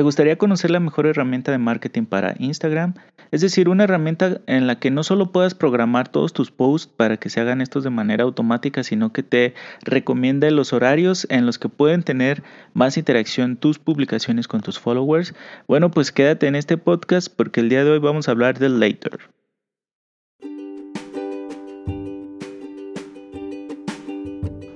¿Te gustaría conocer la mejor herramienta de marketing para Instagram? Es decir, una herramienta en la que no solo puedas programar todos tus posts para que se hagan estos de manera automática, sino que te recomiende los horarios en los que pueden tener más interacción tus publicaciones con tus followers. Bueno, pues quédate en este podcast porque el día de hoy vamos a hablar del Later.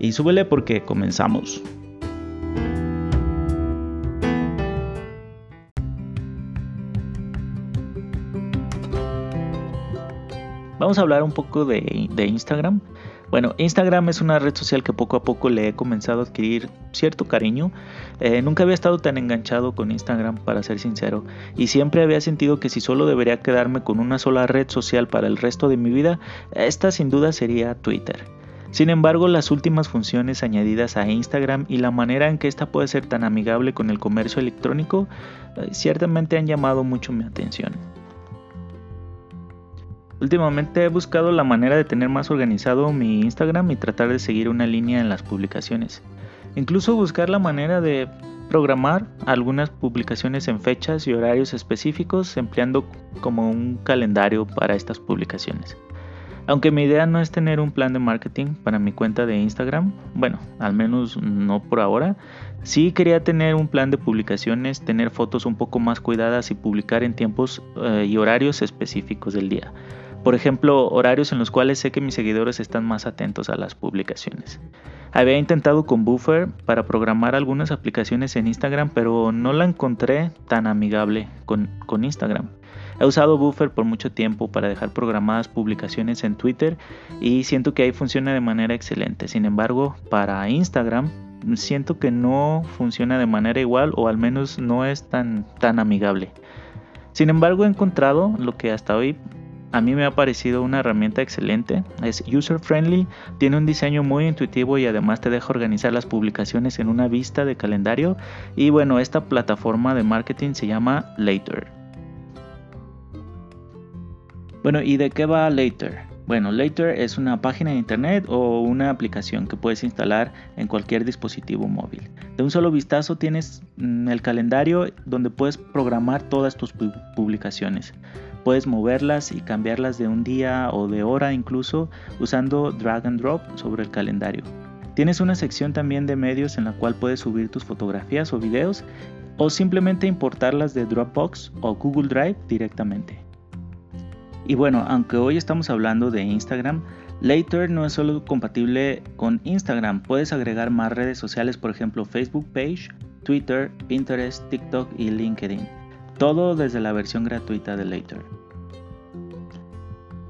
y súbele porque comenzamos. Vamos a hablar un poco de, Instagram. Bueno, Instagram es una red social que poco a poco le he comenzado a adquirir cierto cariño. Eh, nunca había estado tan enganchado con Instagram, para ser sincero, y siempre había sentido que si solo debería quedarme con una sola red social para el resto de mi vida, esta sin duda sería Twitter. Sin embargo, las últimas funciones añadidas a Instagram y la manera en que ésta puede ser tan amigable con el comercio electrónico eh, ciertamente han llamado mucho mi atención. Últimamente he buscado la manera de tener más organizado mi Instagram y tratar de seguir una línea en las publicaciones. Incluso buscar la manera de programar algunas publicaciones en fechas y horarios específicos empleando como un calendario para estas publicaciones. Aunque mi idea no es tener un plan de marketing para mi cuenta de Instagram, bueno, al menos no por ahora, sí quería tener un plan de publicaciones, tener fotos un poco más cuidadas y publicar en tiempos eh, y horarios específicos del día. Por ejemplo, horarios en los cuales sé que mis seguidores están más atentos a las publicaciones. Había intentado con Buffer para programar algunas aplicaciones en Instagram, pero no la encontré tan amigable con, Instagram. He usado Buffer por mucho tiempo para dejar programadas publicaciones en Twitter y siento que ahí funciona de manera excelente. Sin embargo, para Instagram siento que no funciona de manera igual o al menos no es tan, tan amigable. Sin embargo, he encontrado lo que hasta hoy a mí me ha parecido una herramienta excelente, es user friendly, tiene un diseño muy intuitivo y además te deja organizar las publicaciones en una vista de calendario y bueno, esta plataforma de marketing se llama Later. Bueno, ¿y de qué va Later? Bueno, Later es una página de internet o una aplicación que puedes instalar en cualquier dispositivo móvil. De un solo vistazo tienes mm, el calendario donde puedes programar todas tus publicaciones. Puedes moverlas y cambiarlas de un día o de hora incluso usando drag and drop sobre el calendario. Tienes una sección también de medios en la cual puedes subir tus fotografías o videos o simplemente importarlas de Dropbox o Google Drive directamente. Y bueno, aunque hoy estamos hablando de Instagram, Later no es solo compatible con Instagram, puedes agregar más redes sociales, por ejemplo Facebook Page, Twitter, Pinterest, TikTok y LinkedIn. Todo desde la versión gratuita de Later.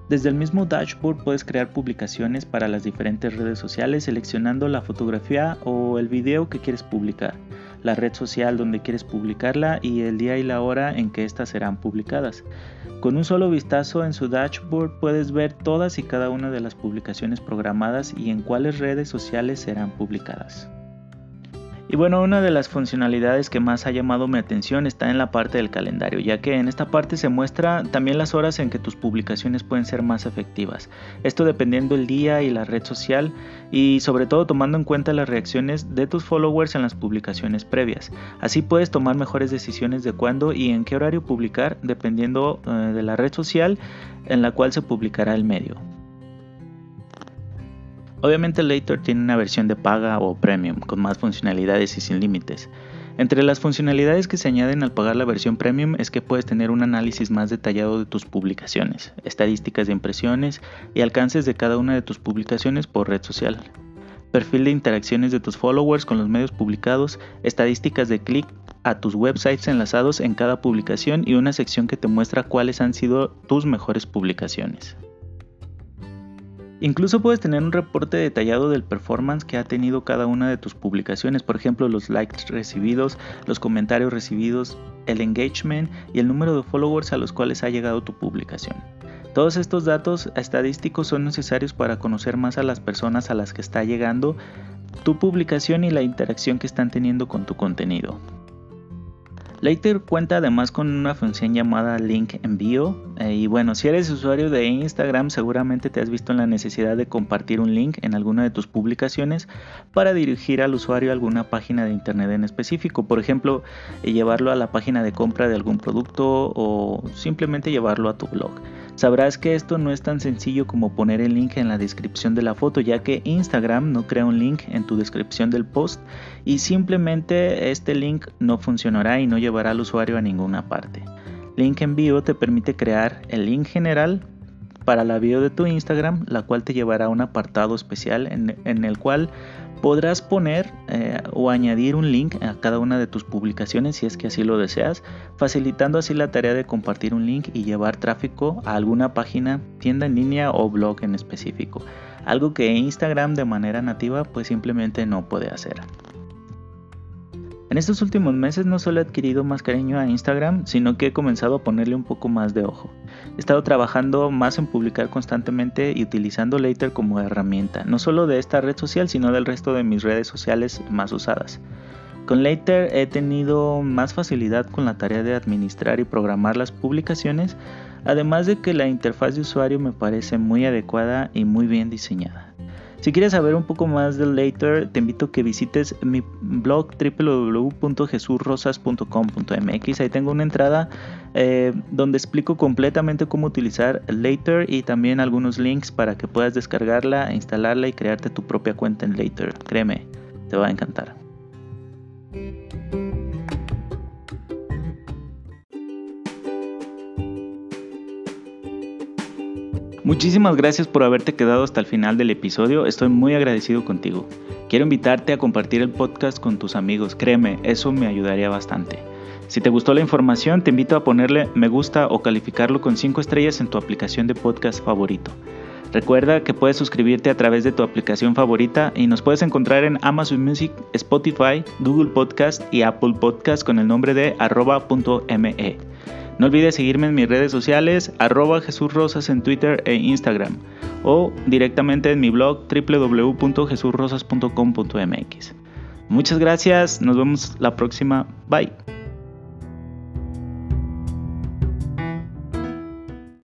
Desde el mismo dashboard puedes crear publicaciones para las diferentes redes sociales seleccionando la fotografía o el video que quieres publicar, la red social donde quieres publicarla y el día y la hora en que éstas serán publicadas. Con un solo vistazo en su dashboard puedes ver todas y cada una de las publicaciones programadas y en cuáles redes sociales serán publicadas. Y bueno, una de las funcionalidades que más ha llamado mi atención está en la parte del calendario, ya que en esta parte se muestra también las horas en que tus publicaciones pueden ser más efectivas. Esto dependiendo el día y la red social y sobre todo tomando en cuenta las reacciones de tus followers en las publicaciones previas. Así puedes tomar mejores decisiones de cuándo y en qué horario publicar dependiendo eh, de la red social en la cual se publicará el medio. Obviamente Later tiene una versión de paga o premium con más funcionalidades y sin límites. Entre las funcionalidades que se añaden al pagar la versión premium es que puedes tener un análisis más detallado de tus publicaciones, estadísticas de impresiones y alcances de cada una de tus publicaciones por red social, perfil de interacciones de tus followers con los medios publicados, estadísticas de clic a tus websites enlazados en cada publicación y una sección que te muestra cuáles han sido tus mejores publicaciones. Incluso puedes tener un reporte detallado del performance que ha tenido cada una de tus publicaciones, por ejemplo los likes recibidos, los comentarios recibidos, el engagement y el número de followers a los cuales ha llegado tu publicación. Todos estos datos estadísticos son necesarios para conocer más a las personas a las que está llegando tu publicación y la interacción que están teniendo con tu contenido. Later cuenta además con una función llamada link envío eh, y bueno, si eres usuario de Instagram seguramente te has visto en la necesidad de compartir un link en alguna de tus publicaciones para dirigir al usuario a alguna página de internet en específico, por ejemplo, eh, llevarlo a la página de compra de algún producto o simplemente llevarlo a tu blog. Sabrás que esto no es tan sencillo como poner el link en la descripción de la foto, ya que Instagram no crea un link en tu descripción del post y simplemente este link no funcionará y no llevará al usuario a ninguna parte. Link en te permite crear el link general para la bio de tu Instagram, la cual te llevará a un apartado especial en, el cual Podrás poner eh, o añadir un link a cada una de tus publicaciones si es que así lo deseas, facilitando así la tarea de compartir un link y llevar tráfico a alguna página, tienda en línea o blog en específico, algo que Instagram de manera nativa pues simplemente no puede hacer. En estos últimos meses no solo he adquirido más cariño a Instagram, sino que he comenzado a ponerle un poco más de ojo. He estado trabajando más en publicar constantemente y utilizando Later como herramienta, no solo de esta red social, sino del resto de mis redes sociales más usadas. Con Later he tenido más facilidad con la tarea de administrar y programar las publicaciones, además de que la interfaz de usuario me parece muy adecuada y muy bien diseñada. Si quieres saber un poco más de Later, te invito a que visites mi blog www.jesurrosas.com.mx. Ahí tengo una entrada eh, donde explico completamente cómo utilizar Later y también algunos links para que puedas descargarla, instalarla y crearte tu propia cuenta en Later. Créeme, te va a encantar. Muchísimas gracias por haberte quedado hasta el final del episodio, estoy muy agradecido contigo. Quiero invitarte a compartir el podcast con tus amigos, créeme, eso me ayudaría bastante. Si te gustó la información, te invito a ponerle me gusta o calificarlo con 5 estrellas en tu aplicación de podcast favorito. Recuerda que puedes suscribirte a través de tu aplicación favorita y nos puedes encontrar en Amazon Music, Spotify, Google Podcast y Apple Podcast con el nombre de arroba.me. No olvides seguirme en mis redes sociales, arroba Jesús Rosas en Twitter e Instagram, o directamente en mi blog www.jesurrosas.com.mx. Muchas gracias, nos vemos la próxima, bye.